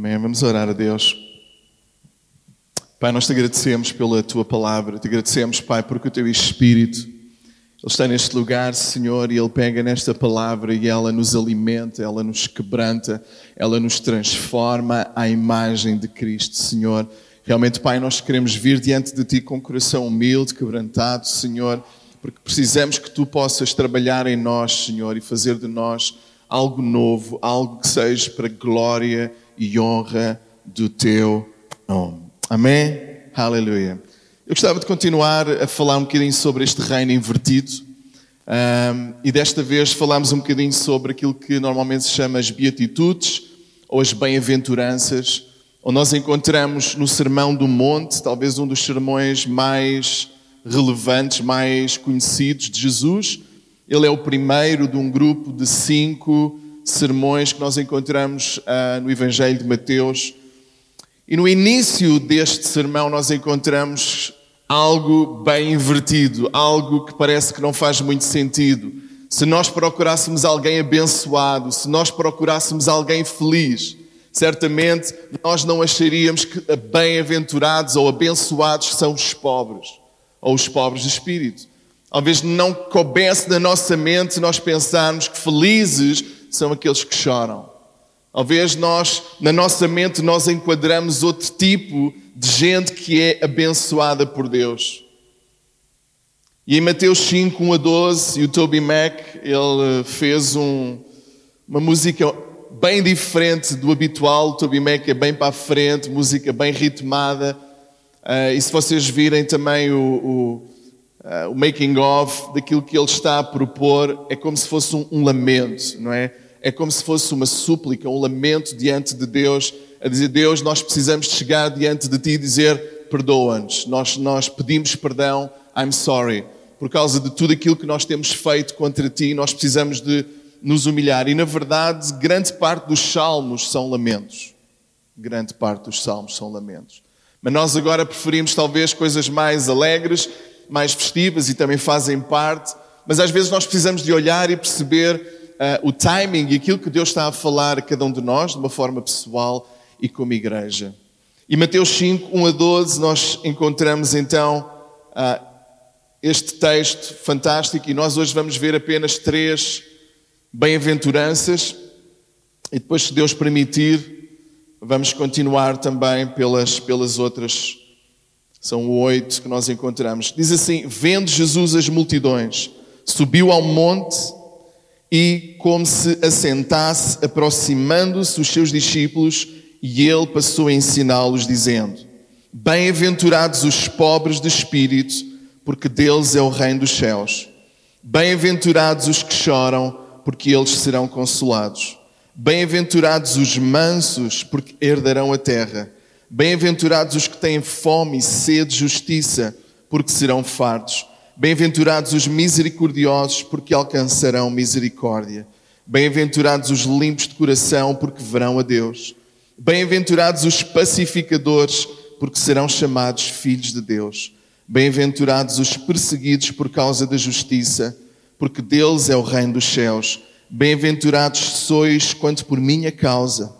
Amém. Vamos orar a Deus. Pai, nós te agradecemos pela tua palavra, te agradecemos, Pai, porque o teu Espírito, Ele está neste lugar, Senhor, e Ele pega nesta palavra e ela nos alimenta, ela nos quebranta, ela nos transforma à imagem de Cristo, Senhor. Realmente, Pai, nós queremos vir diante de Ti com um coração humilde, quebrantado, Senhor, porque precisamos que Tu possas trabalhar em nós, Senhor, e fazer de nós algo novo, algo que seja para glória e honra do Teu nome. Amém? Aleluia. Eu gostava de continuar a falar um bocadinho sobre este reino invertido. Um, e desta vez falamos um bocadinho sobre aquilo que normalmente se chama as beatitudes ou as bem-aventuranças, onde nós encontramos no Sermão do Monte, talvez um dos sermões mais relevantes, mais conhecidos de Jesus. Ele é o primeiro de um grupo de cinco sermões que nós encontramos uh, no Evangelho de Mateus. E no início deste sermão nós encontramos algo bem invertido, algo que parece que não faz muito sentido. Se nós procurássemos alguém abençoado, se nós procurássemos alguém feliz, certamente nós não acharíamos que bem-aventurados ou abençoados são os pobres, ou os pobres de espírito. Talvez não coubesse na nossa mente nós pensarmos que felizes são aqueles que choram. Talvez nós, na nossa mente, nós enquadramos outro tipo de gente que é abençoada por Deus. E em Mateus 5, 1 a 12, o Toby Mac, ele fez um, uma música bem diferente do habitual. O Toby Mac é bem para a frente, música bem ritmada. Uh, e se vocês virem também o, o, uh, o making of daquilo que ele está a propor, é como se fosse um, um lamento, não é? é como se fosse uma súplica, um lamento diante de Deus, a dizer: Deus, nós precisamos chegar diante de Ti e dizer: perdoa-nos. Nós, nós pedimos perdão, I'm sorry. Por causa de tudo aquilo que nós temos feito contra Ti, nós precisamos de nos humilhar. E na verdade, grande parte dos salmos são lamentos. Grande parte dos salmos são lamentos. Mas nós agora preferimos talvez coisas mais alegres, mais festivas e também fazem parte. Mas às vezes nós precisamos de olhar e perceber uh, o timing e aquilo que Deus está a falar a cada um de nós, de uma forma pessoal e como igreja. E Mateus 5, 1 a 12, nós encontramos então uh, este texto fantástico e nós hoje vamos ver apenas três bem-aventuranças e depois, se Deus permitir, vamos continuar também pelas, pelas outras. São oito que nós encontramos. Diz assim: Vendo Jesus as multidões, subiu ao monte e, como se assentasse, aproximando-se os seus discípulos, e ele passou a ensiná-los, dizendo: Bem-aventurados os pobres de espírito, porque deles é o reino dos céus. Bem-aventurados os que choram, porque eles serão consolados. Bem-aventurados os mansos, porque herdarão a terra. Bem-aventurados os que têm fome e sede de justiça, porque serão fartos. Bem-aventurados os misericordiosos, porque alcançarão misericórdia. Bem-aventurados os limpos de coração, porque verão a Deus. Bem-aventurados os pacificadores, porque serão chamados filhos de Deus. Bem-aventurados os perseguidos por causa da justiça, porque deles é o reino dos céus. Bem-aventurados sois quanto por minha causa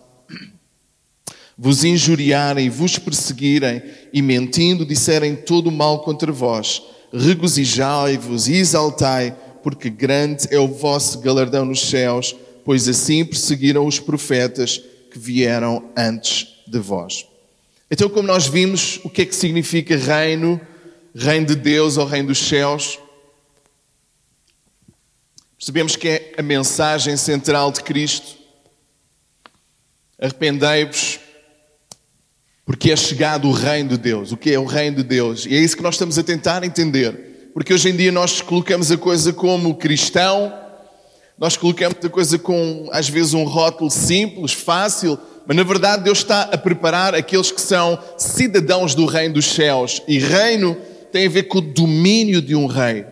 vos injuriarem, vos perseguirem e mentindo disserem todo o mal contra vós regozijai-vos e exaltai, porque grande é o vosso galardão nos céus, pois assim perseguiram os profetas que vieram antes de vós. Então, como nós vimos, o que é que significa reino, reino de Deus ou reino dos céus? Percebemos que é a mensagem central de Cristo. Arrependei-vos, porque é chegado o reino de Deus. O que é o reino de Deus? E é isso que nós estamos a tentar entender. Porque hoje em dia nós colocamos a coisa como cristão, nós colocamos a coisa com, às vezes, um rótulo simples, fácil, mas na verdade Deus está a preparar aqueles que são cidadãos do reino dos céus. E reino tem a ver com o domínio de um rei.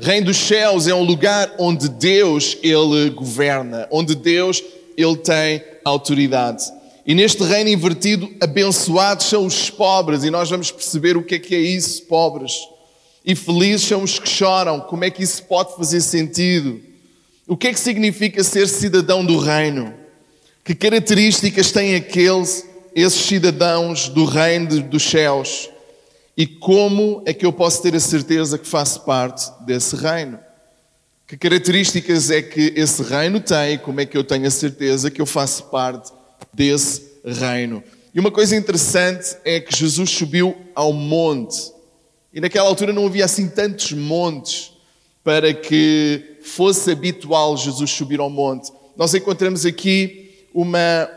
Reino dos céus é um lugar onde Deus, Ele governa, onde Deus, Ele tem autoridade. E neste reino invertido, abençoados são os pobres, e nós vamos perceber o que é que é isso, pobres. E felizes são os que choram, como é que isso pode fazer sentido? O que é que significa ser cidadão do reino? Que características tem aqueles esses cidadãos do reino dos céus e como é que eu posso ter a certeza que faço parte desse reino? Que características é que esse reino tem? Como é que eu tenho a certeza que eu faço parte desse reino? E uma coisa interessante é que Jesus subiu ao monte. E naquela altura não havia assim tantos montes para que fosse habitual Jesus subir ao monte. Nós encontramos aqui uma,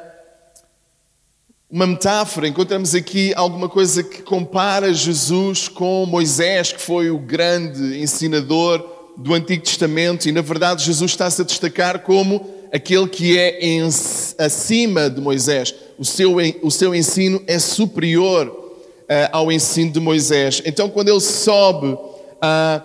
uma metáfora, encontramos aqui alguma coisa que compara Jesus com Moisés, que foi o grande ensinador do Antigo Testamento, e na verdade Jesus está-se a destacar como aquele que é em, acima de Moisés. O seu, o seu ensino é superior uh, ao ensino de Moisés. Então, quando ele sobe uh,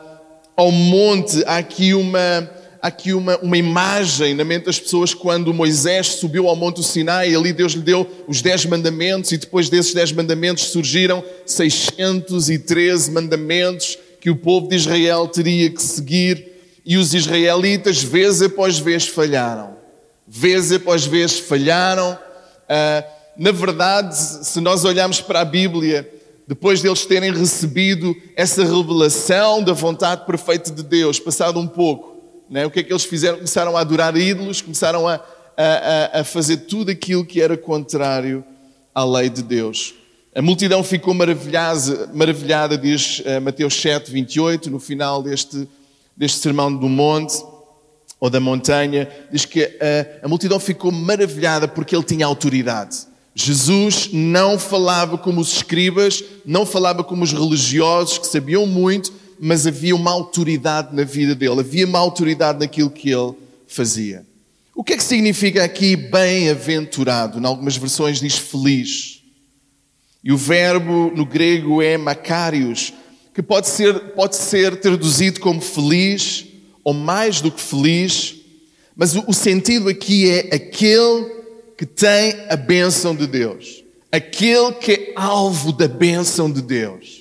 ao monte, há aqui uma há aqui uma, uma imagem na mente das pessoas quando Moisés subiu ao Monte Sinai ali Deus lhe deu os dez mandamentos e depois desses dez mandamentos surgiram 613 mandamentos que o povo de Israel teria que seguir e os israelitas vez após vez falharam. Vez após vez falharam. Uh, na verdade, se nós olharmos para a Bíblia, depois deles terem recebido essa revelação da vontade perfeita de Deus, passado um pouco, né? O que é que eles fizeram? Começaram a adorar ídolos, começaram a, a, a fazer tudo aquilo que era contrário à lei de Deus. A multidão ficou maravilhada, diz uh, Mateus 7, 28, no final deste, deste sermão do monte, ou da montanha, diz que uh, a multidão ficou maravilhada porque ele tinha autoridade. Jesus não falava como os escribas, não falava como os religiosos que sabiam muito, mas havia uma autoridade na vida dele, havia uma autoridade naquilo que ele fazia. O que é que significa aqui bem-aventurado? Em algumas versões diz feliz. E o verbo no grego é makarios, que pode ser, pode ser traduzido como feliz ou mais do que feliz, mas o, o sentido aqui é aquele que tem a bênção de Deus, aquele que é alvo da bênção de Deus.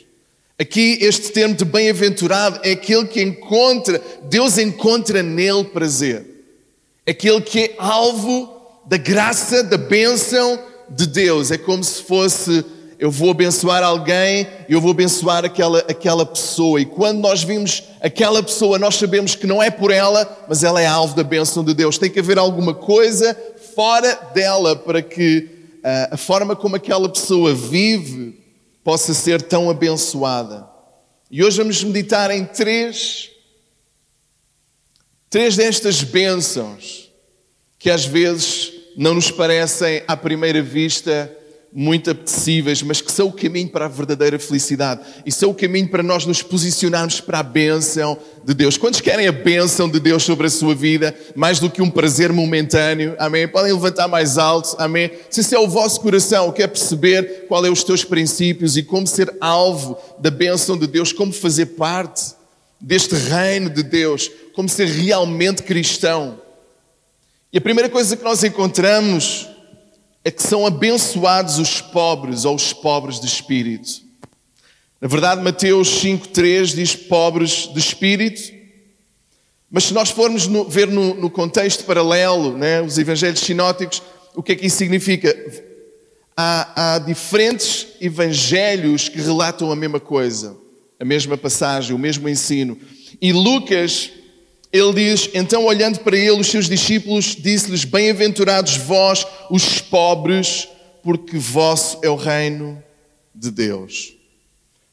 Aqui, este termo de bem-aventurado é aquele que encontra, Deus encontra nele prazer. Aquele que é alvo da graça, da bênção de Deus. É como se fosse, eu vou abençoar alguém, eu vou abençoar aquela, aquela pessoa. E quando nós vimos aquela pessoa, nós sabemos que não é por ela, mas ela é alvo da bênção de Deus. Tem que haver alguma coisa fora dela para que uh, a forma como aquela pessoa vive possa ser tão abençoada. E hoje vamos meditar em três, três destas bênçãos que às vezes não nos parecem à primeira vista muito apetecíveis, mas que são o caminho para a verdadeira felicidade e são o caminho para nós nos posicionarmos para a bênção de Deus. Quantos querem a bênção de Deus sobre a sua vida, mais do que um prazer momentâneo? Amém? Podem levantar mais alto? Amém? Se esse é o vosso coração, quer perceber qual é os teus princípios e como ser alvo da bênção de Deus, como fazer parte deste reino de Deus, como ser realmente cristão. E a primeira coisa que nós encontramos é que são abençoados os pobres ou os pobres de espírito. Na verdade, Mateus 5,3 diz pobres de espírito, mas se nós formos no, ver no, no, contexto paralelo, né, os evangelhos sinóticos, o que é que isso significa? Há, há diferentes evangelhos que relatam a mesma coisa, a mesma passagem, o mesmo ensino. E Lucas ele diz: Então, olhando para ele, os seus discípulos, disse-lhes: Bem-aventurados vós, os pobres, porque vosso é o reino de Deus.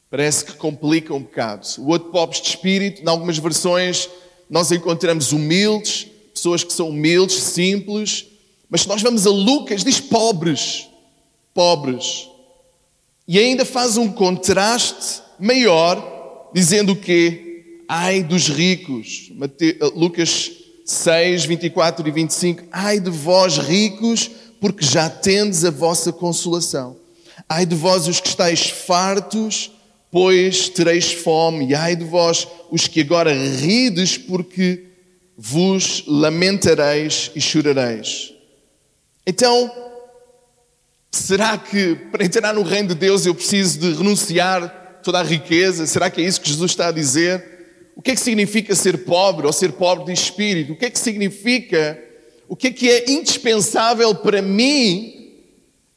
Parece que complica um bocado. O outro, pobres de espírito, em algumas versões, nós encontramos humildes, pessoas que são humildes, simples, mas se nós vamos a Lucas, diz pobres, pobres. E ainda faz um contraste maior, dizendo o quê? Ai dos ricos. Eh, Lucas 6, 24 e 25. Ai de vós ricos, porque já tendes a vossa consolação. Ai de vós os que estáis fartos, pois tereis fome. E ai de vós os que agora rides, porque vos lamentareis e chorareis. Então, será que para entrar no reino de Deus eu preciso de renunciar toda a riqueza? Será que é isso que Jesus está a dizer? O que é que significa ser pobre ou ser pobre de espírito? O que é que significa? O que é que é indispensável para mim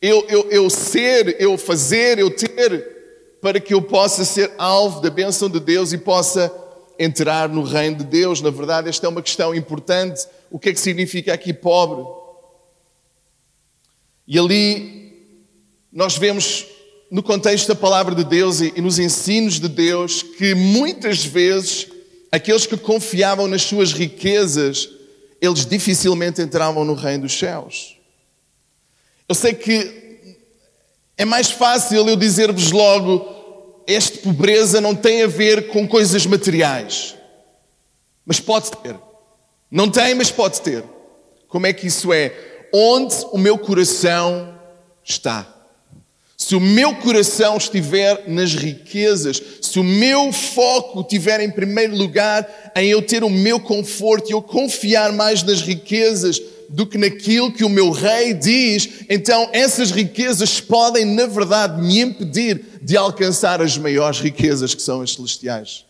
eu, eu, eu ser, eu fazer, eu ter, para que eu possa ser alvo da bênção de Deus e possa entrar no reino de Deus. Na verdade, esta é uma questão importante. O que é que significa aqui pobre? E ali nós vemos no contexto da palavra de Deus e nos ensinos de Deus que muitas vezes aqueles que confiavam nas suas riquezas, eles dificilmente entravam no reino dos céus. Eu sei que é mais fácil eu dizer-vos logo: esta pobreza não tem a ver com coisas materiais. Mas pode ter. Não tem, mas pode ter. Como é que isso é? Onde o meu coração está. Se o meu coração estiver nas riquezas, se o meu foco estiver em primeiro lugar em eu ter o meu conforto e eu confiar mais nas riquezas do que naquilo que o meu rei diz, então essas riquezas podem, na verdade, me impedir de alcançar as maiores riquezas que são as celestiais.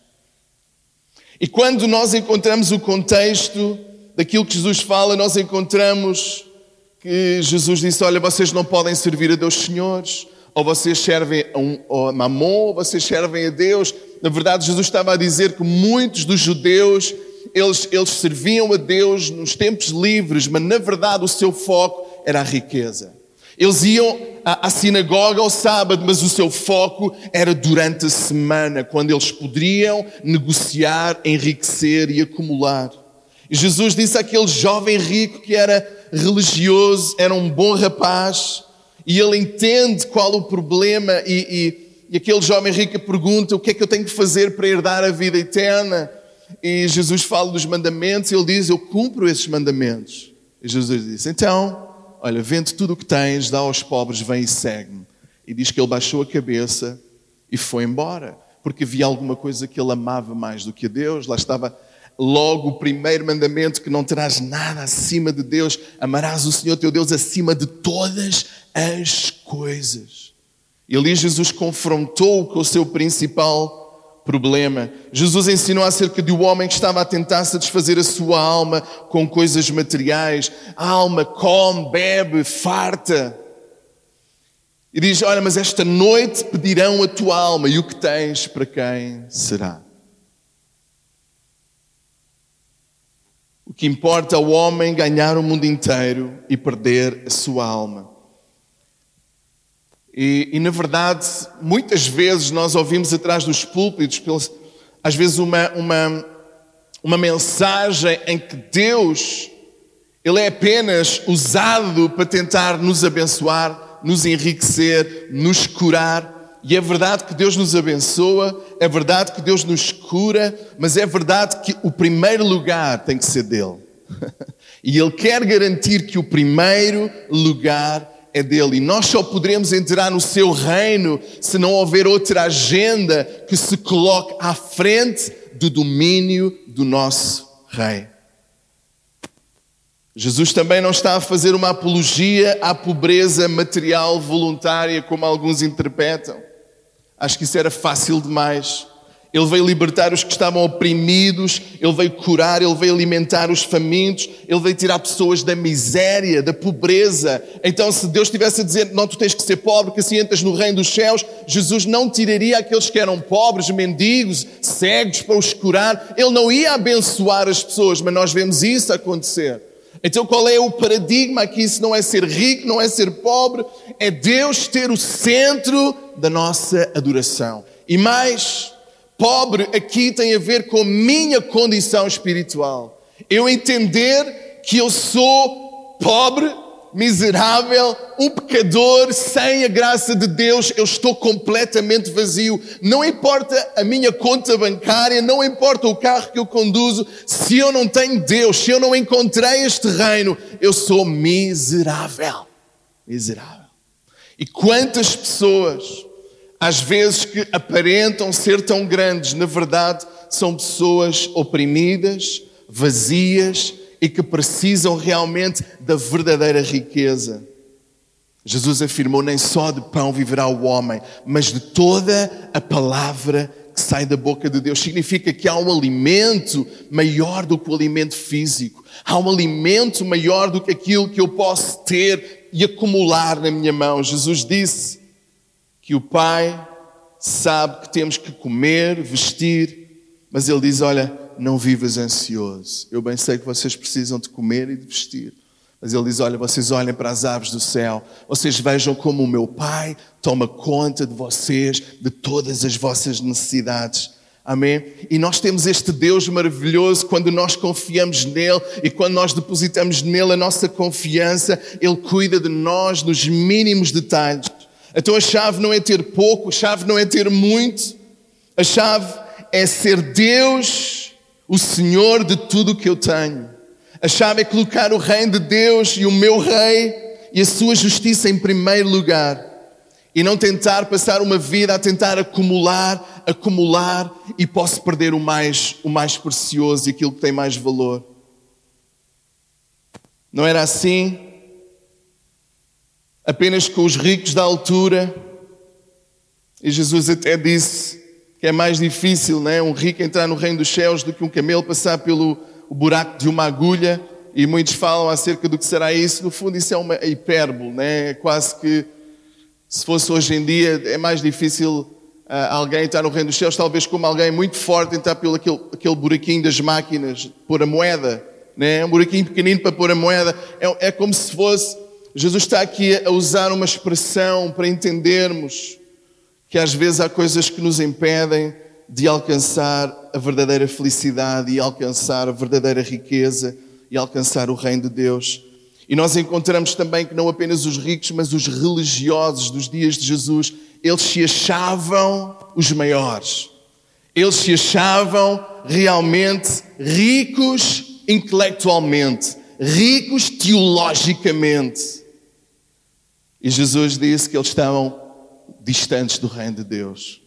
E quando nós encontramos o contexto daquilo que Jesus fala, nós encontramos que Jesus disse: Olha, vocês não podem servir a dois senhores, ou vocês servem a, um, a Mamon, ou vocês servem a Deus. Na verdade, Jesus estava a dizer que muitos dos judeus eles, eles serviam a Deus nos tempos livres, mas na verdade o seu foco era a riqueza. Eles iam à, à sinagoga ao sábado, mas o seu foco era durante a semana, quando eles poderiam negociar, enriquecer e acumular. E Jesus disse àquele jovem rico que era religioso, era um bom rapaz, e ele entende qual o problema, e, e, e aquele jovem rico pergunta: o que é que eu tenho que fazer para herdar a vida eterna? e Jesus fala dos mandamentos e ele diz: Eu cumpro esses mandamentos. E Jesus disse: Então, olha, vende tudo o que tens, dá aos pobres, vem e segue-me. E diz que ele baixou a cabeça e foi embora, porque havia alguma coisa que ele amava mais do que a Deus. Lá estava logo o primeiro mandamento: que não terás nada acima de Deus, amarás o Senhor teu Deus acima de todas as coisas. E ali Jesus confrontou com o seu principal problema. Jesus ensinou acerca de um homem que estava a tentar satisfazer a sua alma com coisas materiais. A alma come, bebe, farta. E diz: Olha, mas esta noite pedirão a tua alma e o que tens para quem será? Que importa ao homem ganhar o mundo inteiro e perder a sua alma. E, e, na verdade, muitas vezes nós ouvimos atrás dos púlpitos, às vezes, uma, uma, uma mensagem em que Deus ele é apenas usado para tentar nos abençoar, nos enriquecer, nos curar. E é verdade que Deus nos abençoa, é verdade que Deus nos cura, mas é verdade que o primeiro lugar tem que ser dele. e Ele quer garantir que o primeiro lugar é dele. E nós só poderemos entrar no seu reino se não houver outra agenda que se coloque à frente do domínio do nosso rei. Jesus também não está a fazer uma apologia à pobreza material voluntária, como alguns interpretam. Acho que isso era fácil demais. Ele veio libertar os que estavam oprimidos, Ele veio curar, Ele veio alimentar os famintos, Ele veio tirar pessoas da miséria, da pobreza. Então, se Deus estivesse a dizer, não, tu tens que ser pobre, que assim entras no reino dos céus, Jesus não tiraria aqueles que eram pobres, mendigos, cegos, para os curar. Ele não ia abençoar as pessoas, mas nós vemos isso acontecer. Então, qual é o paradigma aqui? Isso não é ser rico, não é ser pobre, é Deus ter o centro da nossa adoração. E mais, Pobre aqui tem a ver com minha condição espiritual. Eu entender que eu sou pobre, miserável, um pecador, sem a graça de Deus, eu estou completamente vazio. Não importa a minha conta bancária, não importa o carro que eu conduzo, se eu não tenho Deus, se eu não encontrei este reino, eu sou miserável. Miserável. E quantas pessoas às vezes que aparentam ser tão grandes, na verdade são pessoas oprimidas, vazias e que precisam realmente da verdadeira riqueza. Jesus afirmou: nem só de pão viverá o homem, mas de toda a palavra que sai da boca de Deus. Significa que há um alimento maior do que o alimento físico, há um alimento maior do que aquilo que eu posso ter e acumular na minha mão. Jesus disse que o Pai sabe que temos que comer, vestir, mas Ele diz: Olha, não vivas ansioso. Eu bem sei que vocês precisam de comer e de vestir. Mas ele diz: Olha, vocês olhem para as aves do céu, vocês vejam como o meu Pai toma conta de vocês, de todas as vossas necessidades. Amém? E nós temos este Deus maravilhoso quando nós confiamos nele e quando nós depositamos nele a nossa confiança, ele cuida de nós nos mínimos detalhes. Então a chave não é ter pouco, a chave não é ter muito, a chave é ser Deus, o Senhor de tudo o que eu tenho. A chave é colocar o reino de Deus e o meu rei e a sua justiça em primeiro lugar. E não tentar passar uma vida a tentar acumular, acumular e posso perder o mais, o mais precioso e aquilo que tem mais valor. Não era assim? Apenas com os ricos da altura. E Jesus até disse que é mais difícil, né? Um rico entrar no reino dos céus do que um camelo passar pelo buraco de uma agulha e muitos falam acerca do que será isso. No fundo, isso é uma hipérbole, né? É quase que se fosse hoje em dia, é mais difícil uh, alguém estar no reino dos céus, talvez como alguém muito forte entrar pelo aquele, aquele buraquinho das máquinas, pôr a moeda, né? Um buraquinho pequenino para pôr a moeda. É, é como se fosse. Jesus está aqui a usar uma expressão para entendermos que às vezes há coisas que nos impedem de alcançar a verdadeira felicidade e alcançar a verdadeira riqueza e alcançar o reino de Deus. E nós encontramos também que não apenas os ricos, mas os religiosos dos dias de Jesus, eles se achavam os maiores. Eles se achavam realmente ricos intelectualmente, ricos teologicamente. E Jesus disse que eles estavam distantes do reino de Deus.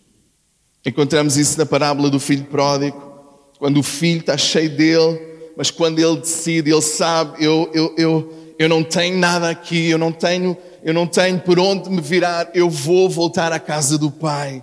Encontramos isso na parábola do filho pródigo, quando o filho está cheio dele, mas quando ele decide, ele sabe, eu, eu, eu, eu não tenho nada aqui, eu não tenho, eu não tenho por onde me virar, eu vou voltar à casa do pai.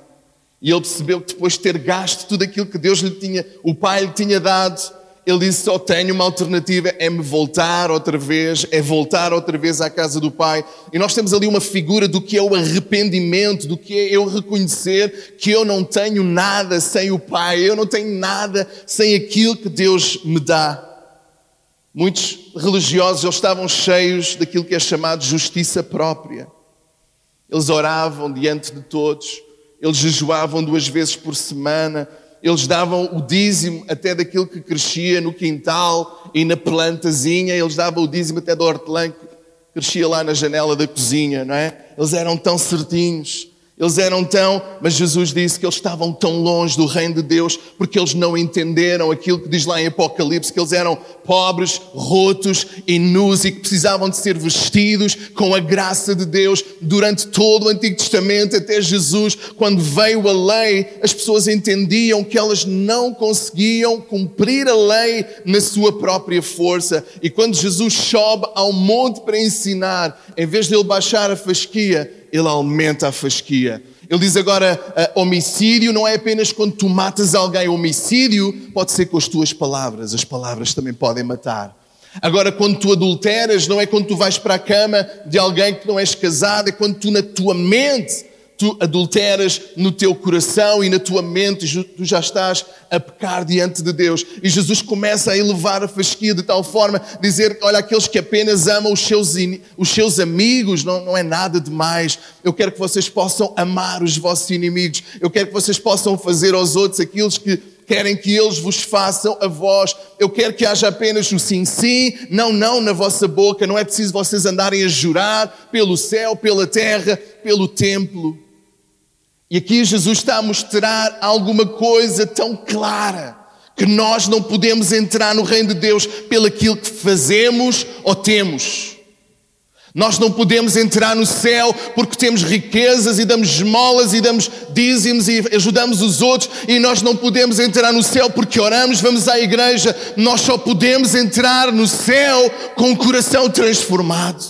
E ele percebeu que depois de ter gasto tudo aquilo que Deus lhe tinha, o pai lhe tinha dado, ele disse: Só tenho uma alternativa, é me voltar outra vez, é voltar outra vez à casa do Pai. E nós temos ali uma figura do que é o arrependimento, do que é eu reconhecer que eu não tenho nada sem o Pai, eu não tenho nada sem aquilo que Deus me dá. Muitos religiosos eles estavam cheios daquilo que é chamado justiça própria. Eles oravam diante de todos, eles jejuavam duas vezes por semana, eles davam o dízimo até daquilo que crescia no quintal e na plantazinha, eles davam o dízimo até do hortelã que crescia lá na janela da cozinha, não é? Eles eram tão certinhos. Eles eram tão, mas Jesus disse que eles estavam tão longe do reino de Deus porque eles não entenderam aquilo que diz lá em Apocalipse, que eles eram pobres, rotos e nus e que precisavam de ser vestidos com a graça de Deus durante todo o Antigo Testamento até Jesus. Quando veio a lei, as pessoas entendiam que elas não conseguiam cumprir a lei na sua própria força. E quando Jesus sobe ao monte para ensinar, em vez de ele baixar a fasquia, ele aumenta a fasquia. Ele diz agora: uh, homicídio não é apenas quando tu matas alguém, homicídio pode ser com as tuas palavras, as palavras também podem matar. Agora, quando tu adulteras, não é quando tu vais para a cama de alguém que não és casado, é quando tu na tua mente tu adulteras no teu coração e na tua mente, tu já estás a pecar diante de Deus. E Jesus começa a elevar a fasquia de tal forma, dizer, olha, aqueles que apenas amam os seus, os seus amigos, não, não é nada demais. Eu quero que vocês possam amar os vossos inimigos. Eu quero que vocês possam fazer aos outros aqueles que querem que eles vos façam a vós. Eu quero que haja apenas o sim, sim, não, não na vossa boca. Não é preciso vocês andarem a jurar pelo céu, pela terra, pelo templo. E aqui Jesus está a mostrar alguma coisa tão clara que nós não podemos entrar no reino de Deus pelaquilo que fazemos ou temos. Nós não podemos entrar no céu porque temos riquezas e damos esmolas e damos dízimos e ajudamos os outros e nós não podemos entrar no céu porque oramos, vamos à igreja. Nós só podemos entrar no céu com o coração transformado.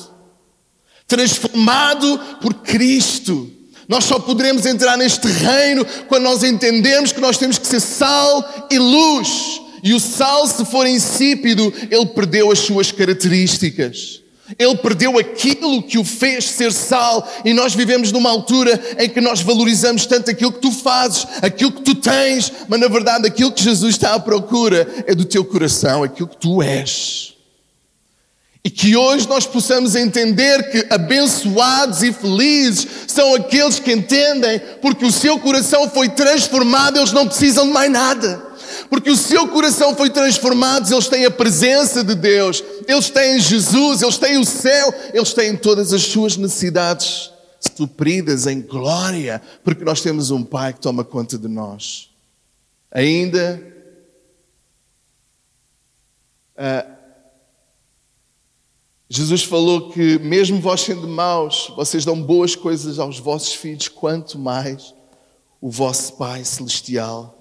Transformado por Cristo. Nós só poderemos entrar neste reino quando nós entendemos que nós temos que ser sal e luz. E o sal, se for insípido, ele perdeu as suas características. Ele perdeu aquilo que o fez ser sal e nós vivemos numa altura em que nós valorizamos tanto aquilo que tu fazes, aquilo que tu tens, mas na verdade aquilo que Jesus está à procura é do teu coração, aquilo que tu és. E que hoje nós possamos entender que abençoados e felizes são aqueles que entendem porque o seu coração foi transformado, eles não precisam de mais nada. Porque o seu coração foi transformado, eles têm a presença de Deus, eles têm Jesus, eles têm o céu, eles têm todas as suas necessidades supridas em glória, porque nós temos um Pai que toma conta de nós. Ainda. Uh, Jesus falou que, mesmo vós sendo maus, vocês dão boas coisas aos vossos filhos, quanto mais o vosso Pai Celestial.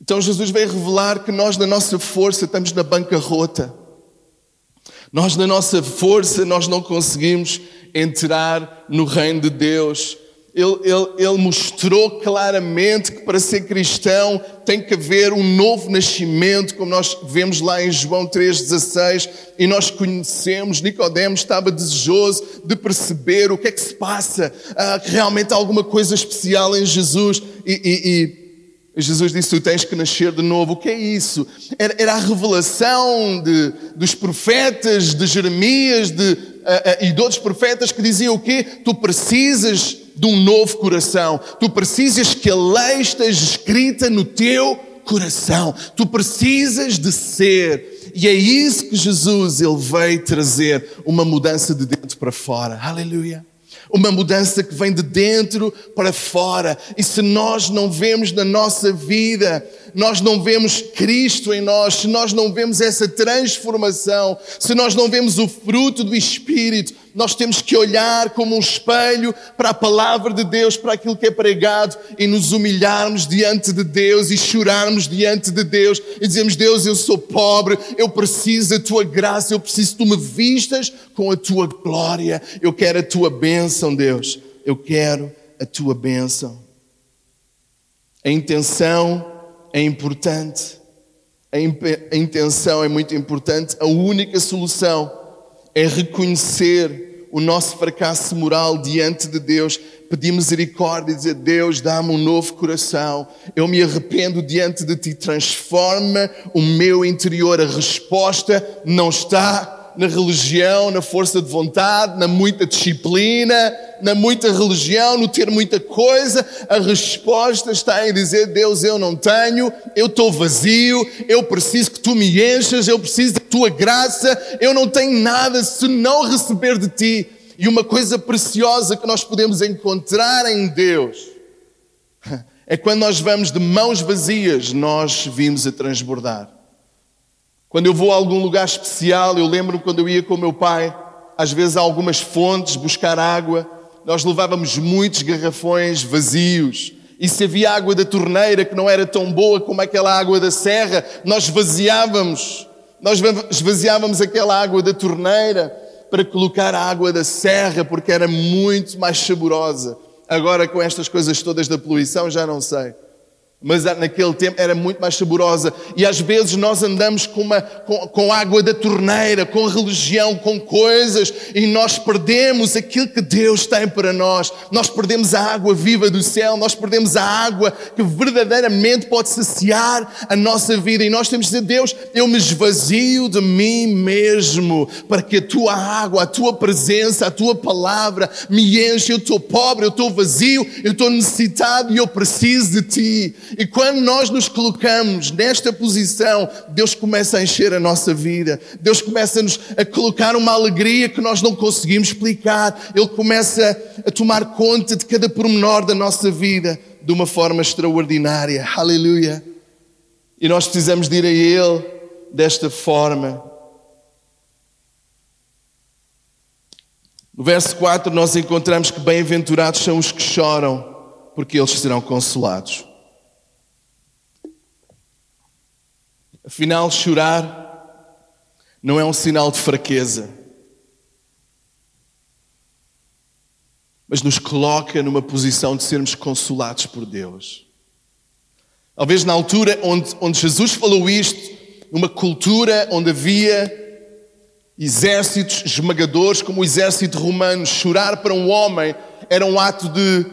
Então, Jesus veio revelar que nós, na nossa força, estamos na bancarrota. Nós, na nossa força, nós não conseguimos entrar no reino de Deus ele, ele, ele, mostrou claramente que para ser cristão tem que haver um novo nascimento, como nós vemos lá em João 3,16, e nós conhecemos, Nicodemos estava desejoso de perceber o que é que se passa, ah, realmente há alguma coisa especial em Jesus, e, e, e Jesus disse, tu tens que nascer de novo. O que é isso? Era, era a revelação de, dos profetas, de Jeremias, de, uh, uh, e de outros profetas que diziam o quê? Tu precisas de um novo coração. Tu precisas que a lei esteja escrita no teu coração. Tu precisas de ser. E é isso que Jesus ele veio trazer uma mudança de dentro para fora. Aleluia. Uma mudança que vem de dentro para fora. E se nós não vemos na nossa vida nós não vemos Cristo em nós, se nós não vemos essa transformação, se nós não vemos o fruto do Espírito, nós temos que olhar como um espelho para a palavra de Deus, para aquilo que é pregado e nos humilharmos diante de Deus e chorarmos diante de Deus e dizemos: Deus, eu sou pobre, eu preciso da tua graça, eu preciso que tu me vistas com a tua glória, eu quero a tua bênção, Deus, eu quero a tua bênção. A intenção é importante. A intenção é muito importante. A única solução é reconhecer o nosso fracasso moral diante de Deus, pedir misericórdia e dizer: Deus, dá-me um novo coração. Eu me arrependo diante de ti, transforma o meu interior. A resposta não está na religião, na força de vontade, na muita disciplina, na muita religião, no ter muita coisa. A resposta está em dizer: Deus, eu não tenho, eu estou vazio, eu preciso que tu me enchas, eu preciso tua graça, eu não tenho nada se não receber de ti. E uma coisa preciosa que nós podemos encontrar em Deus é quando nós vamos de mãos vazias, nós vimos a transbordar. Quando eu vou a algum lugar especial, eu lembro quando eu ia com o meu pai, às vezes a algumas fontes buscar água, nós levávamos muitos garrafões vazios. E se havia água da torneira que não era tão boa como aquela água da serra, nós esvaziávamos, nós esvaziávamos aquela água da torneira para colocar a água da serra, porque era muito mais saborosa. Agora, com estas coisas todas da poluição, já não sei mas naquele tempo era muito mais saborosa. E às vezes nós andamos com, uma, com, com, água da torneira, com religião, com coisas, e nós perdemos aquilo que Deus tem para nós. Nós perdemos a água viva do céu, nós perdemos a água que verdadeiramente pode saciar a nossa vida. E nós temos de dizer, Deus, eu me esvazio de mim mesmo, para que a tua água, a tua presença, a tua palavra me enche. Eu estou pobre, eu estou vazio, eu estou necessitado e eu preciso de ti. E quando nós nos colocamos nesta posição, Deus começa a encher a nossa vida. Deus começa-nos a colocar uma alegria que nós não conseguimos explicar. Ele começa a tomar conta de cada pormenor da nossa vida de uma forma extraordinária. Aleluia. E nós precisamos de ir a Ele desta forma. No verso 4, nós encontramos que bem-aventurados são os que choram, porque eles serão consolados. Afinal, chorar não é um sinal de fraqueza, mas nos coloca numa posição de sermos consolados por Deus. Talvez na altura onde, onde Jesus falou isto, numa cultura onde havia exércitos esmagadores como o exército romano. Chorar para um homem era um ato de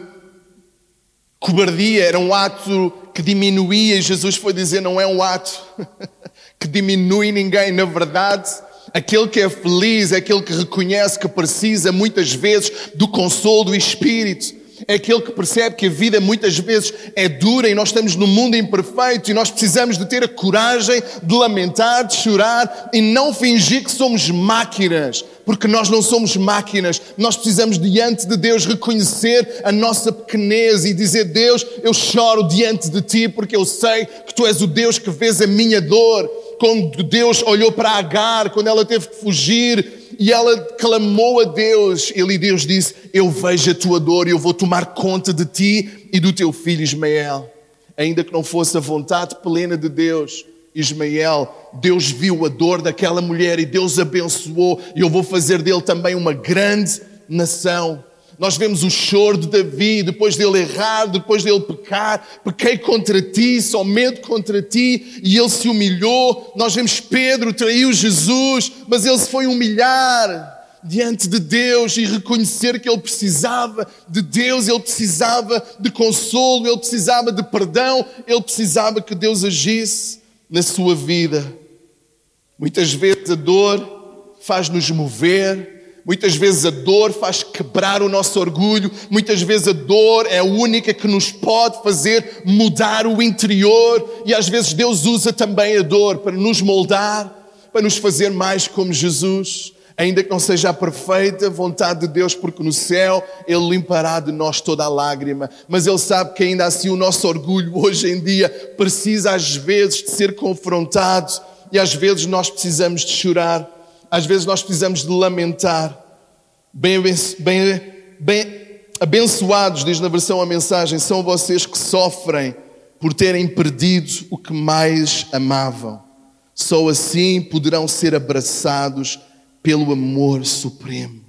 cobardia, era um ato que diminuía. E Jesus foi dizer: não é um ato que diminui ninguém. Na verdade, aquele que é feliz é aquele que reconhece que precisa muitas vezes do consolo do Espírito é aquele que percebe que a vida muitas vezes é dura e nós estamos no mundo imperfeito e nós precisamos de ter a coragem de lamentar, de chorar e não fingir que somos máquinas, porque nós não somos máquinas. Nós precisamos diante de Deus reconhecer a nossa pequenez e dizer: Deus, eu choro diante de ti porque eu sei que tu és o Deus que vês a minha dor. Quando Deus olhou para Agar, quando ela teve que fugir e ela clamou a Deus. Ele Deus disse: Eu vejo a tua dor e eu vou tomar conta de ti e do teu filho Ismael. Ainda que não fosse a vontade plena de Deus, Ismael, Deus viu a dor daquela mulher e Deus abençoou. E eu vou fazer dele também uma grande nação. Nós vemos o choro de Davi, depois dele errar, depois dele pecar. Pequei contra ti, somente contra ti, e ele se humilhou. Nós vemos Pedro traiu Jesus, mas ele se foi humilhar diante de Deus e reconhecer que ele precisava de Deus, ele precisava de consolo, ele precisava de perdão, ele precisava que Deus agisse na sua vida. Muitas vezes a dor faz-nos mover, Muitas vezes a dor faz quebrar o nosso orgulho, muitas vezes a dor é a única que nos pode fazer mudar o interior, e às vezes Deus usa também a dor para nos moldar, para nos fazer mais como Jesus. Ainda que não seja a perfeita vontade de Deus, porque no céu Ele limpará de nós toda a lágrima. Mas Ele sabe que ainda assim o nosso orgulho hoje em dia precisa às vezes de ser confrontado e às vezes nós precisamos de chorar às vezes nós precisamos de lamentar. Bem, bem, bem abençoados, diz na versão a mensagem, são vocês que sofrem por terem perdido o que mais amavam. Só assim poderão ser abraçados pelo amor supremo.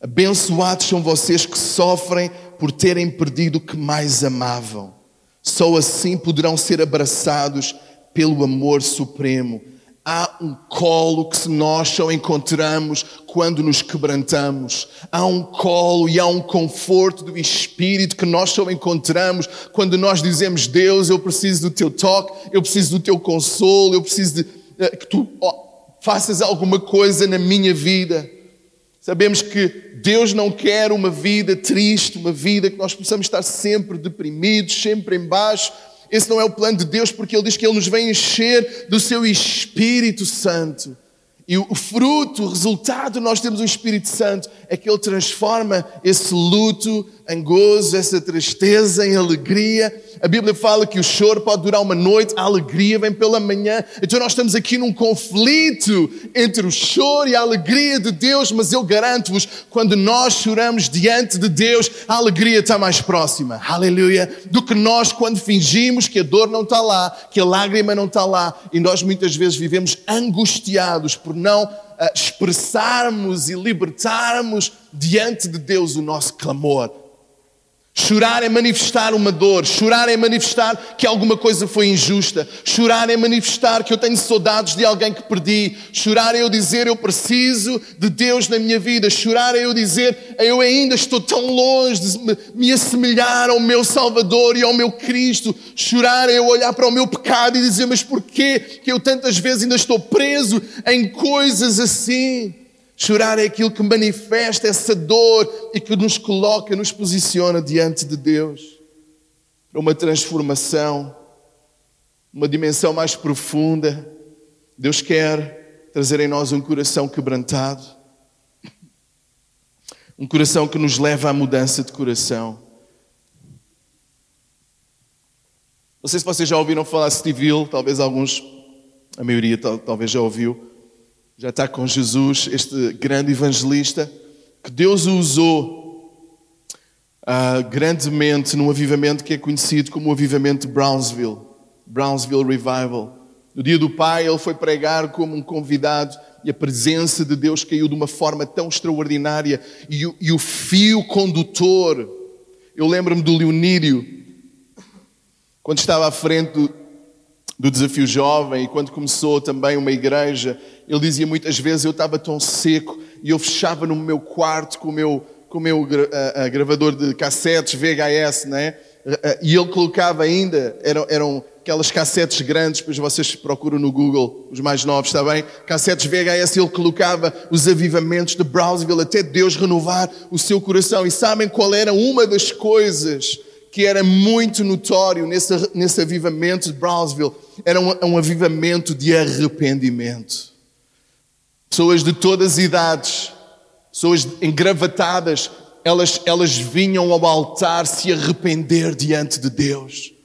Abençoados são vocês que sofrem por terem perdido o que mais amavam. Só assim poderão ser abraçados pelo amor supremo. Há um colo que nós só encontramos quando nos quebrantamos. Há um colo e há um conforto do Espírito que nós só encontramos quando nós dizemos: Deus, eu preciso do teu toque, eu preciso do teu consolo, eu preciso de, uh, que tu faças alguma coisa na minha vida. Sabemos que Deus não quer uma vida triste, uma vida que nós possamos estar sempre deprimidos, sempre embaixo. Esse não é o plano de Deus, porque Ele diz que Ele nos vem encher do Seu Espírito Santo. E o fruto, o resultado, nós temos o Espírito Santo, é que Ele transforma esse luto em gozo, essa tristeza em alegria. A Bíblia fala que o choro pode durar uma noite, a alegria vem pela manhã. Então nós estamos aqui num conflito entre o choro e a alegria de Deus, mas eu garanto-vos, quando nós choramos diante de Deus, a alegria está mais próxima. Aleluia! Do que nós quando fingimos que a dor não está lá, que a lágrima não está lá. E nós muitas vezes vivemos angustiados por não uh, expressarmos e libertarmos diante de Deus o nosso clamor. Chorar é manifestar uma dor, chorar é manifestar que alguma coisa foi injusta, chorar é manifestar que eu tenho saudades de alguém que perdi, chorar é eu dizer eu preciso de Deus na minha vida, chorar é eu dizer eu ainda estou tão longe de me assemelhar ao meu Salvador e ao meu Cristo, chorar é eu olhar para o meu pecado e dizer mas porquê que eu tantas vezes ainda estou preso em coisas assim? Chorar é aquilo que manifesta essa dor e que nos coloca, nos posiciona diante de Deus para uma transformação, uma dimensão mais profunda. Deus quer trazer em nós um coração quebrantado, um coração que nos leva à mudança de coração. Não sei se vocês já ouviram falar de Steve Hill, talvez alguns, a maioria talvez já ouviu já está com Jesus, este grande evangelista, que Deus usou uh, grandemente num avivamento que é conhecido como o avivamento de Brownsville, Brownsville Revival. No dia do Pai, ele foi pregar como um convidado e a presença de Deus caiu de uma forma tão extraordinária e o, e o fio condutor. Eu lembro-me do Leonírio, quando estava à frente do, do desafio jovem e quando começou também uma igreja, ele dizia muitas vezes eu estava tão seco e eu fechava no meu quarto com o meu, com o meu uh, uh, gravador de cassetes VHS, né? E ele colocava ainda, eram, eram aquelas cassetes grandes, depois vocês procuram no Google, os mais novos, está bem? Cassetes VHS, ele colocava os avivamentos de Brownsville até Deus renovar o seu coração. E sabem qual era uma das coisas que era muito notório nesse, nesse avivamento de Brownsville? Era um, um avivamento de arrependimento. Pessoas de todas as idades, pessoas engravatadas, elas, elas vinham ao altar se arrepender diante de Deus.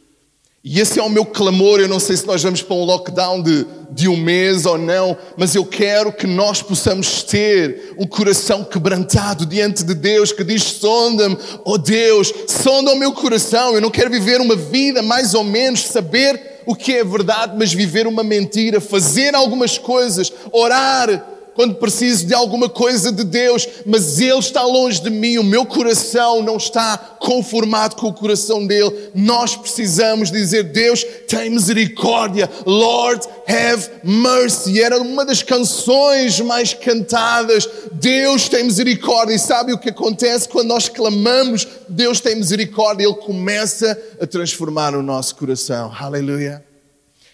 E esse é o meu clamor. Eu não sei se nós vamos para um lockdown de, de um mês ou não, mas eu quero que nós possamos ter um coração quebrantado diante de Deus que diz: sonda-me, oh Deus, sonda o meu coração. Eu não quero viver uma vida mais ou menos, saber o que é verdade, mas viver uma mentira, fazer algumas coisas, orar, quando preciso de alguma coisa de Deus, mas Ele está longe de mim, o meu coração não está conformado com o coração dele. Nós precisamos dizer: Deus, tem misericórdia, Lord, have mercy. Era uma das canções mais cantadas. Deus tem misericórdia. E sabe o que acontece quando nós clamamos? Deus tem misericórdia. Ele começa a transformar o nosso coração. Aleluia.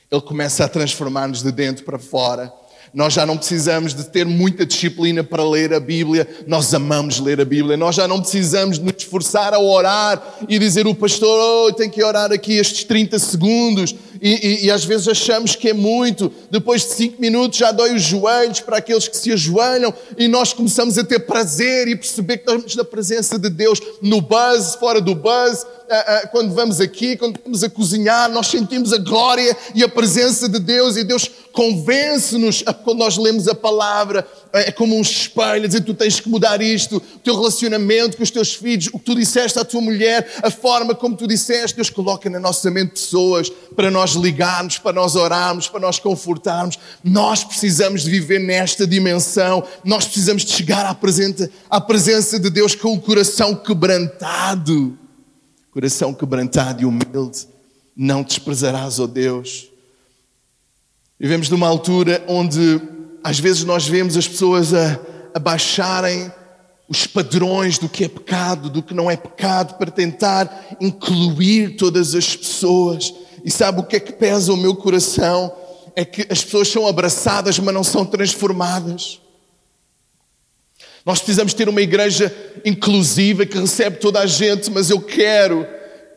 Ele começa a transformar-nos de dentro para fora. Nós já não precisamos de ter muita disciplina para ler a Bíblia, nós amamos ler a Bíblia. Nós já não precisamos de nos esforçar a orar e dizer o pastor, oh, tem que orar aqui estes 30 segundos. E, e, e, às vezes achamos que é muito. Depois de 5 minutos já dói os joelhos para aqueles que se ajoelham e nós começamos a ter prazer e perceber que estamos na presença de Deus no buzz, fora do buzz quando vamos aqui, quando estamos a cozinhar, nós sentimos a glória e a presença de Deus e Deus convence-nos quando nós lemos a palavra. É como um espelho, dizer tu tens que mudar isto, o teu relacionamento com os teus filhos, o que tu disseste à tua mulher, a forma como tu disseste. Deus coloca na nossa mente pessoas para nós ligarmos, para nós orarmos, para nós confortarmos. Nós precisamos de viver nesta dimensão, nós precisamos de chegar à presença, à presença de Deus com o coração quebrantado coração quebrantado e humilde, não desprezarás, ó oh Deus. Vivemos numa altura onde às vezes nós vemos as pessoas a, a baixarem os padrões do que é pecado, do que não é pecado, para tentar incluir todas as pessoas. E sabe o que é que pesa o meu coração? É que as pessoas são abraçadas, mas não são transformadas. Nós precisamos ter uma igreja inclusiva que recebe toda a gente, mas eu quero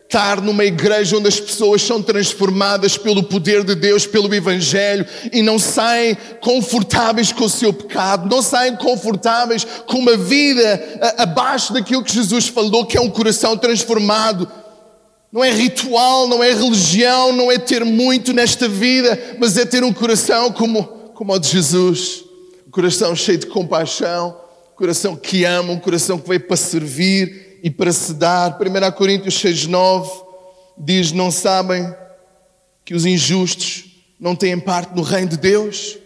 estar numa igreja onde as pessoas são transformadas pelo poder de Deus, pelo Evangelho e não saem confortáveis com o seu pecado, não saem confortáveis com uma vida abaixo daquilo que Jesus falou, que é um coração transformado. Não é ritual, não é religião, não é ter muito nesta vida, mas é ter um coração como, como o de Jesus. Um coração cheio de compaixão, coração que ama, um coração que veio para servir e para se dar. 1 Coríntios 6, 9 diz: Não sabem que os injustos não têm parte no reino de Deus?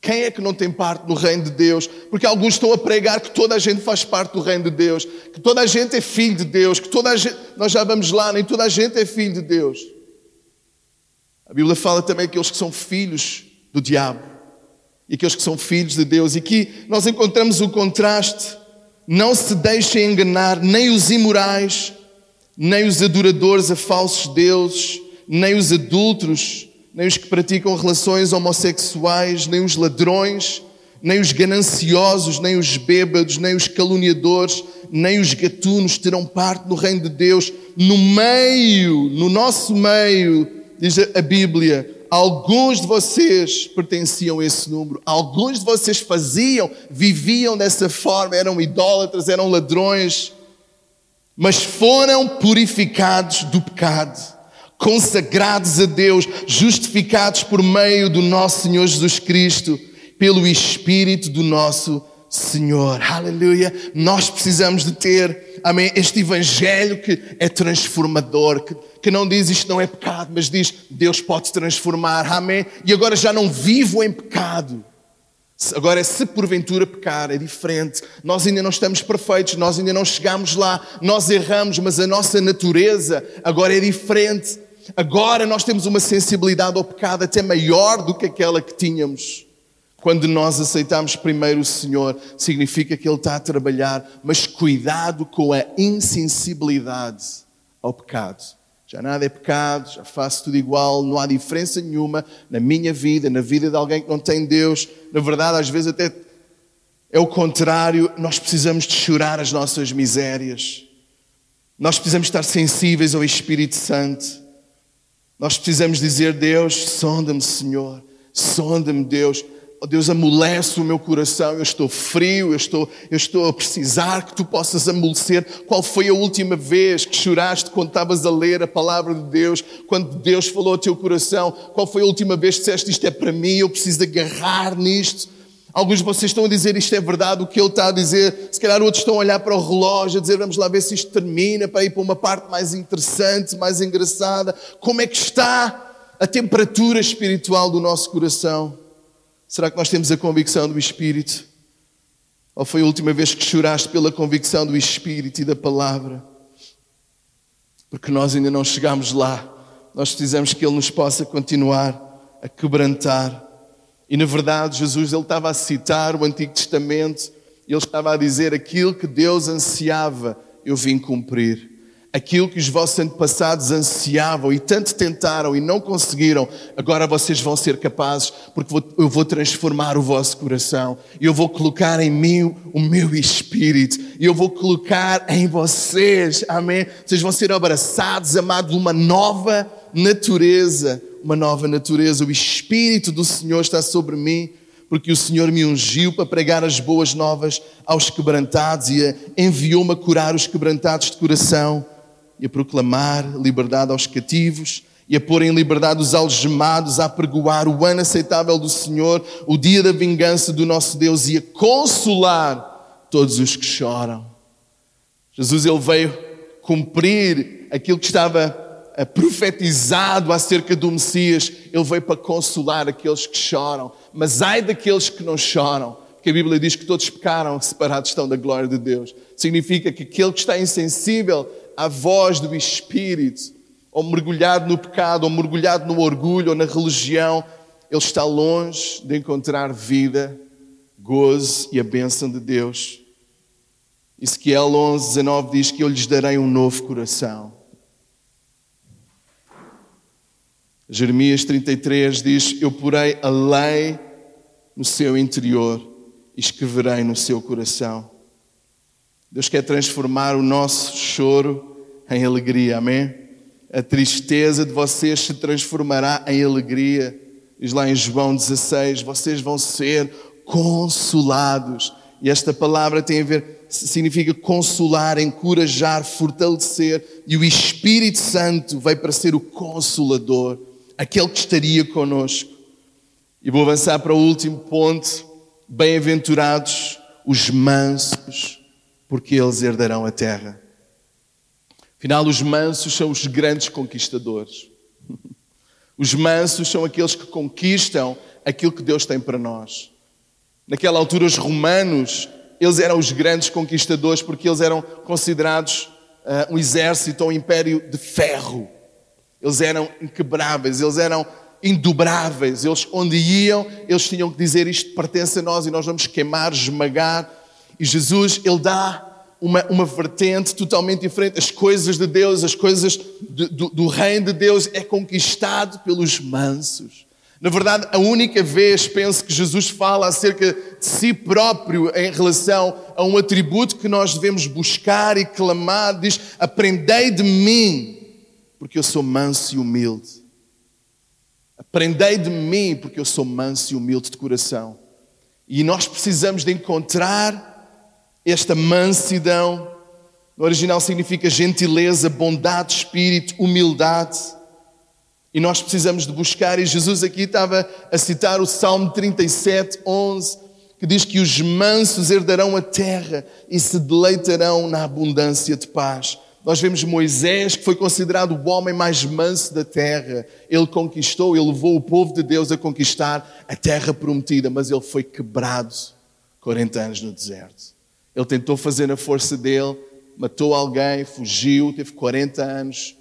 Quem é que não tem parte no reino de Deus? Porque alguns estão a pregar que toda a gente faz parte do reino de Deus, que toda a gente é filho de Deus, que toda a gente, nós já vamos lá, nem toda a gente é filho de Deus. A Bíblia fala também que aqueles que são filhos do diabo e aqueles que são filhos de Deus. E aqui nós encontramos o contraste. Não se deixem enganar nem os imorais, nem os adoradores a falsos deuses, nem os adúlteros, nem os que praticam relações homossexuais, nem os ladrões, nem os gananciosos, nem os bêbados, nem os caluniadores, nem os gatunos terão parte no reino de Deus. No meio, no nosso meio, diz a Bíblia, alguns de vocês pertenciam a esse número, alguns de vocês faziam, viviam dessa forma, eram idólatras, eram ladrões, mas foram purificados do pecado, consagrados a Deus, justificados por meio do nosso Senhor Jesus Cristo, pelo Espírito do nosso Senhor. Aleluia. Nós precisamos de ter, amém, este Evangelho que é transformador, que que não diz isto não é pecado, mas diz Deus pode transformar, amém? E agora já não vivo em pecado. Agora, se porventura pecar, é diferente. Nós ainda não estamos perfeitos, nós ainda não chegamos lá, nós erramos, mas a nossa natureza agora é diferente. Agora nós temos uma sensibilidade ao pecado até maior do que aquela que tínhamos. Quando nós aceitamos primeiro o Senhor, significa que Ele está a trabalhar, mas cuidado com a insensibilidade ao pecado. Já nada é pecado, já faço tudo igual, não há diferença nenhuma na minha vida, na vida de alguém que não tem Deus. Na verdade, às vezes até é o contrário, nós precisamos de chorar as nossas misérias. Nós precisamos estar sensíveis ao Espírito Santo. Nós precisamos dizer: Deus, sonda-me, Senhor, sonda-me, Deus. Oh, Deus, amolece o meu coração, eu estou frio, eu estou, eu estou a precisar que tu possas amolecer. Qual foi a última vez que choraste quando estavas a ler a palavra de Deus, quando Deus falou ao teu coração? Qual foi a última vez que disseste isto é para mim, eu preciso agarrar nisto? Alguns de vocês estão a dizer isto é verdade, o que ele está a dizer. Se calhar outros estão a olhar para o relógio, a dizer vamos lá ver se isto termina, para ir para uma parte mais interessante, mais engraçada. Como é que está a temperatura espiritual do nosso coração? Será que nós temos a convicção do Espírito? Ou foi a última vez que choraste pela convicção do Espírito e da palavra? Porque nós ainda não chegamos lá. Nós precisamos que Ele nos possa continuar a quebrantar e na verdade, Jesus ele estava a citar o Antigo Testamento, ele estava a dizer aquilo que Deus ansiava, eu vim cumprir. Aquilo que os vossos antepassados ansiavam e tanto tentaram e não conseguiram, agora vocês vão ser capazes, porque eu vou transformar o vosso coração, eu vou colocar em mim o meu espírito, eu vou colocar em vocês, amém? Vocês vão ser abraçados, amados, uma nova natureza, uma nova natureza. O Espírito do Senhor está sobre mim, porque o Senhor me ungiu para pregar as boas novas aos quebrantados e enviou-me a curar os quebrantados de coração e a proclamar liberdade aos cativos e a pôr em liberdade os algemados, a pregoar o ano aceitável do Senhor, o dia da vingança do nosso Deus e a consolar todos os que choram. Jesus ele veio cumprir aquilo que estava profetizado acerca do Messias, ele veio para consolar aqueles que choram. Mas ai daqueles que não choram, porque a Bíblia diz que todos pecaram, separados estão da glória de Deus. Significa que aquele que está insensível à voz do Espírito, ou mergulhado no pecado, ou mergulhado no orgulho, ou na religião, ele está longe de encontrar vida, gozo e a bênção de Deus. Ezequiel 11, 19 diz que eu lhes darei um novo coração Jeremias 33 diz: Eu porei a lei no seu interior e escreverei no seu coração. Deus quer transformar o nosso choro em alegria, amém? A tristeza de vocês se transformará em alegria. Diz lá em João 16: vocês vão ser consolados. E esta palavra tem a ver, significa consolar, encorajar, fortalecer. E o Espírito Santo vai para ser o consolador aquele que estaria conosco. E vou avançar para o último ponto. Bem-aventurados os mansos, porque eles herdarão a terra. Afinal, os mansos são os grandes conquistadores. Os mansos são aqueles que conquistam aquilo que Deus tem para nós. Naquela altura, os romanos, eles eram os grandes conquistadores porque eles eram considerados uh, um exército ou um império de ferro. Eles eram inquebráveis, eles eram indobráveis. Eles, onde iam, eles tinham que dizer isto pertence a nós e nós vamos queimar, esmagar. E Jesus, Ele dá uma, uma vertente totalmente diferente. As coisas de Deus, as coisas de, do, do reino de Deus é conquistado pelos mansos. Na verdade, a única vez, penso, que Jesus fala acerca de si próprio em relação a um atributo que nós devemos buscar e clamar, diz: Aprendei de mim, porque eu sou manso e humilde. Aprendei de mim, porque eu sou manso e humilde de coração. E nós precisamos de encontrar esta mansidão. No original significa gentileza, bondade, espírito, humildade. E nós precisamos de buscar, e Jesus aqui estava a citar o Salmo 37, 11, que diz que os mansos herdarão a terra e se deleitarão na abundância de paz. Nós vemos Moisés, que foi considerado o homem mais manso da terra. Ele conquistou, ele levou o povo de Deus a conquistar a terra prometida, mas ele foi quebrado 40 anos no deserto. Ele tentou fazer na força dele, matou alguém, fugiu, teve 40 anos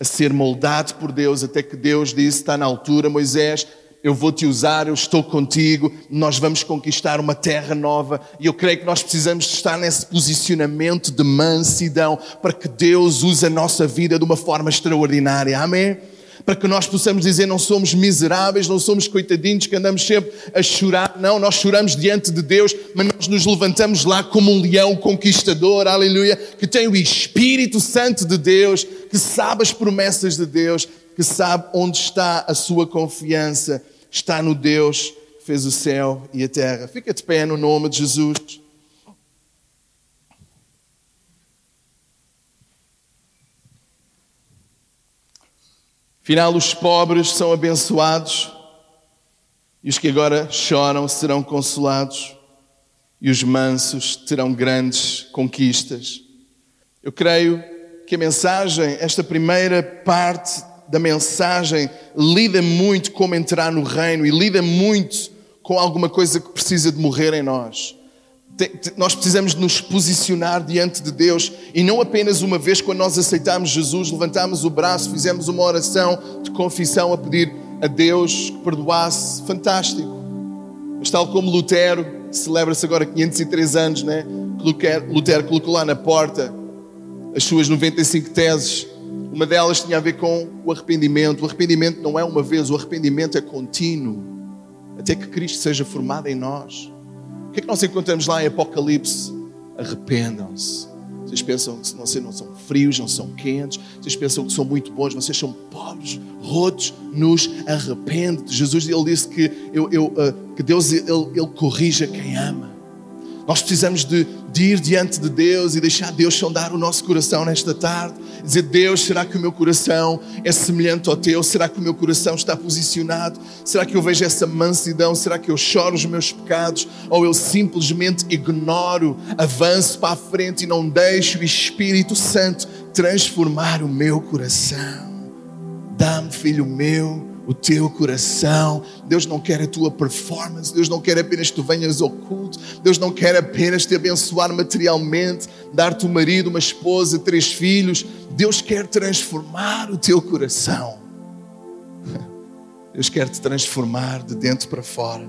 a ser moldado por Deus, até que Deus disse: está na altura, Moisés, eu vou te usar, eu estou contigo, nós vamos conquistar uma terra nova. E eu creio que nós precisamos estar nesse posicionamento de mansidão para que Deus use a nossa vida de uma forma extraordinária. Amém? Para que nós possamos dizer não somos miseráveis, não somos coitadinhos que andamos sempre a chorar. Não, nós choramos diante de Deus, mas nós nos levantamos lá como um leão conquistador, aleluia, que tem o Espírito Santo de Deus, que sabe as promessas de Deus, que sabe onde está a sua confiança. Está no Deus que fez o céu e a terra. Fica de pé no nome de Jesus. Afinal, os pobres são abençoados e os que agora choram serão consolados e os mansos terão grandes conquistas. Eu creio que a mensagem, esta primeira parte da mensagem, lida muito como entrar no reino e lida muito com alguma coisa que precisa de morrer em nós nós precisamos nos posicionar diante de Deus e não apenas uma vez quando nós aceitamos Jesus, levantamos o braço, fizemos uma oração de confissão a pedir a Deus que perdoasse, fantástico. Mas tal como Lutero, celebra-se agora 503 anos, né? Lutero colocou lá na porta as suas 95 teses. Uma delas tinha a ver com o arrependimento. O arrependimento não é uma vez, o arrependimento é contínuo, até que Cristo seja formado em nós. O que é que nós encontramos lá em Apocalipse? Arrependam-se. Vocês pensam que vocês não são frios, não são quentes, vocês pensam que são muito bons, vocês são pobres, rotos, nos arrepende. Jesus ele disse que, eu, eu, uh, que Deus ele, ele corrige a quem ama. Nós precisamos de, de, ir diante de Deus e deixar Deus sondar o nosso coração nesta tarde. Dizer, Deus, será que o meu coração é semelhante ao teu? Será que o meu coração está posicionado? Será que eu vejo essa mansidão? Será que eu choro os meus pecados? Ou eu simplesmente ignoro, avanço para a frente e não deixo o Espírito Santo transformar o meu coração? Dá-me, filho meu, o teu coração. Deus não quer a tua performance. Deus não quer apenas que tu venhas ao culto. Deus não quer apenas te abençoar materialmente, dar-te um marido, uma esposa, três filhos. Deus quer transformar o teu coração. Deus quer te transformar de dentro para fora.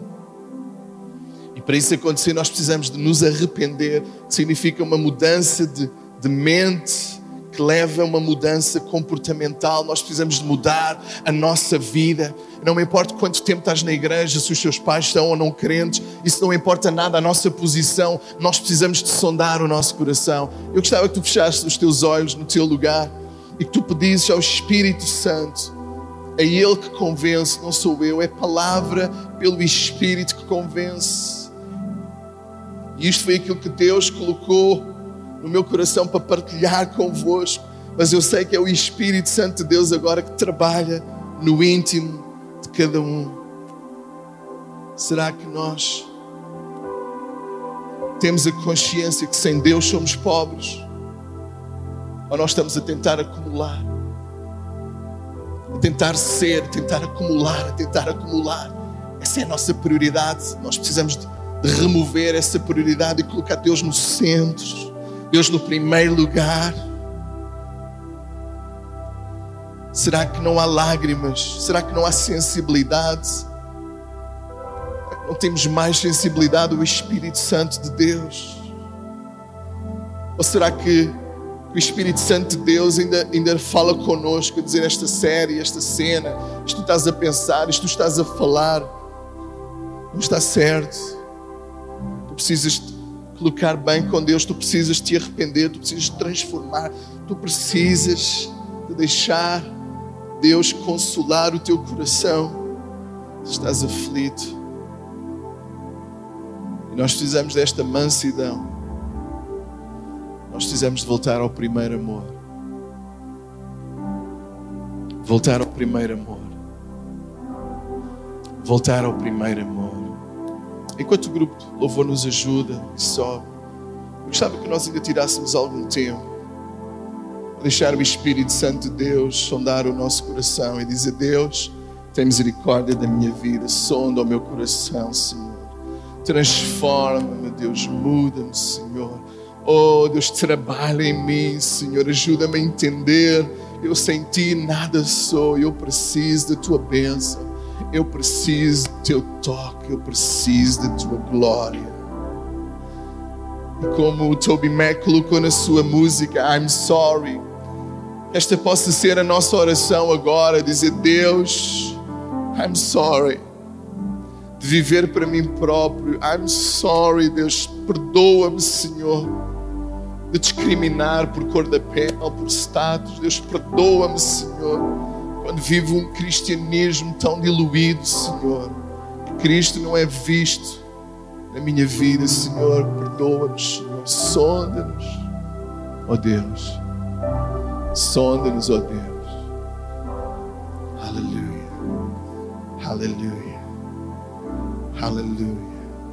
E para isso acontecer, nós precisamos de nos arrepender, significa uma mudança de, de mente, que leva a uma mudança comportamental. Nós precisamos de mudar a nossa vida. Não me importa quanto tempo estás na igreja, se os teus pais são ou não crentes, isso não importa nada a nossa posição. Nós precisamos de sondar o nosso coração. Eu gostava que tu fechasses os teus olhos no teu lugar e que tu pedisses ao Espírito Santo. É Ele que convence, não sou eu, é palavra pelo Espírito que convence. E isto foi aquilo que Deus colocou no meu coração para partilhar convosco, mas eu sei que é o Espírito Santo de Deus agora que trabalha no íntimo de cada um. Será que nós temos a consciência que sem Deus somos pobres? Ou nós estamos a tentar acumular? A tentar ser, a tentar acumular, a tentar acumular. Essa é a nossa prioridade. Nós precisamos de remover essa prioridade e colocar Deus no centro. Deus no primeiro lugar? Será que não há lágrimas? Será que não há sensibilidade? Não temos mais sensibilidade do Espírito Santo de Deus? Ou será que o Espírito Santo de Deus ainda, ainda fala conosco a dizer esta série, esta cena, isto tu estás a pensar, isto tu estás a falar, não está certo. Tu precisas colocar bem com Deus, tu precisas te arrepender, tu precisas transformar, tu precisas de deixar Deus consolar o teu coração. Estás aflito. E nós precisamos desta mansidão. Nós precisamos de voltar ao primeiro amor. Voltar ao primeiro amor. Voltar ao primeiro amor. Enquanto o grupo de louvor nos ajuda e sobe, eu gostava que nós ainda tirássemos algum tempo para deixar o Espírito Santo de Deus sondar o nosso coração e dizer: Deus, tem misericórdia da minha vida, sonda o meu coração, Senhor. Transforma-me, Deus, muda-me, Senhor. Oh, Deus, trabalha em mim, Senhor. Ajuda-me a entender Eu sem ti nada sou, eu preciso da tua bênção, eu preciso do teu toque, eu preciso da tua glória. E como o Toby Mac colocou na sua música, I'm sorry. Esta possa ser a nossa oração agora, dizer Deus, I'm sorry de viver para mim próprio. I'm sorry, Deus, perdoa-me, Senhor, de discriminar por cor da pele, por status. Deus, perdoa-me, Senhor, quando vivo um cristianismo tão diluído, Senhor. Que Cristo não é visto na minha vida, Senhor. Perdoa-nos, Senhor. Sonda-nos, ó Deus. Sonda-nos, ó Deus. Aleluia. Aleluia. Hallelujah.